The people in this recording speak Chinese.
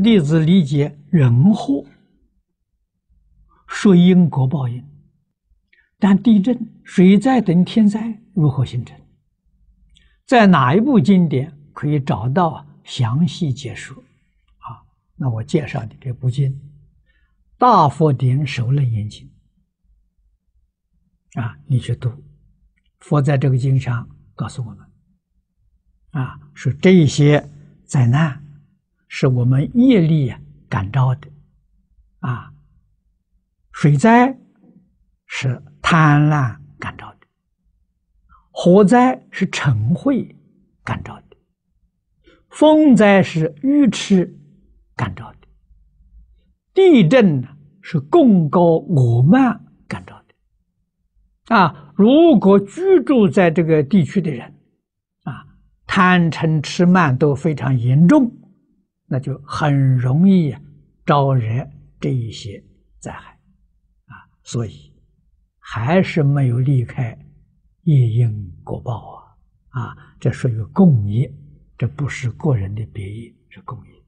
弟子理解人祸，说因果报应，但地震、水灾等天灾如何形成？在哪一部经典可以找到详细解说？啊，那我介绍你这部经《大佛典首楞严经》啊，你去读。佛在这个经上告诉我们，啊，说这些灾难是我们业力感召的，啊，水灾是贪婪感召的，火灾是嗔恚感召的，风灾是愚痴感召的，地震呢是贡高我慢感召的，啊。如果居住在这个地区的人，啊，贪嗔痴慢都非常严重，那就很容易招惹这一些灾害，啊，所以还是没有离开业因果报啊，啊，这属于共业，这不是个人的别业，是共业。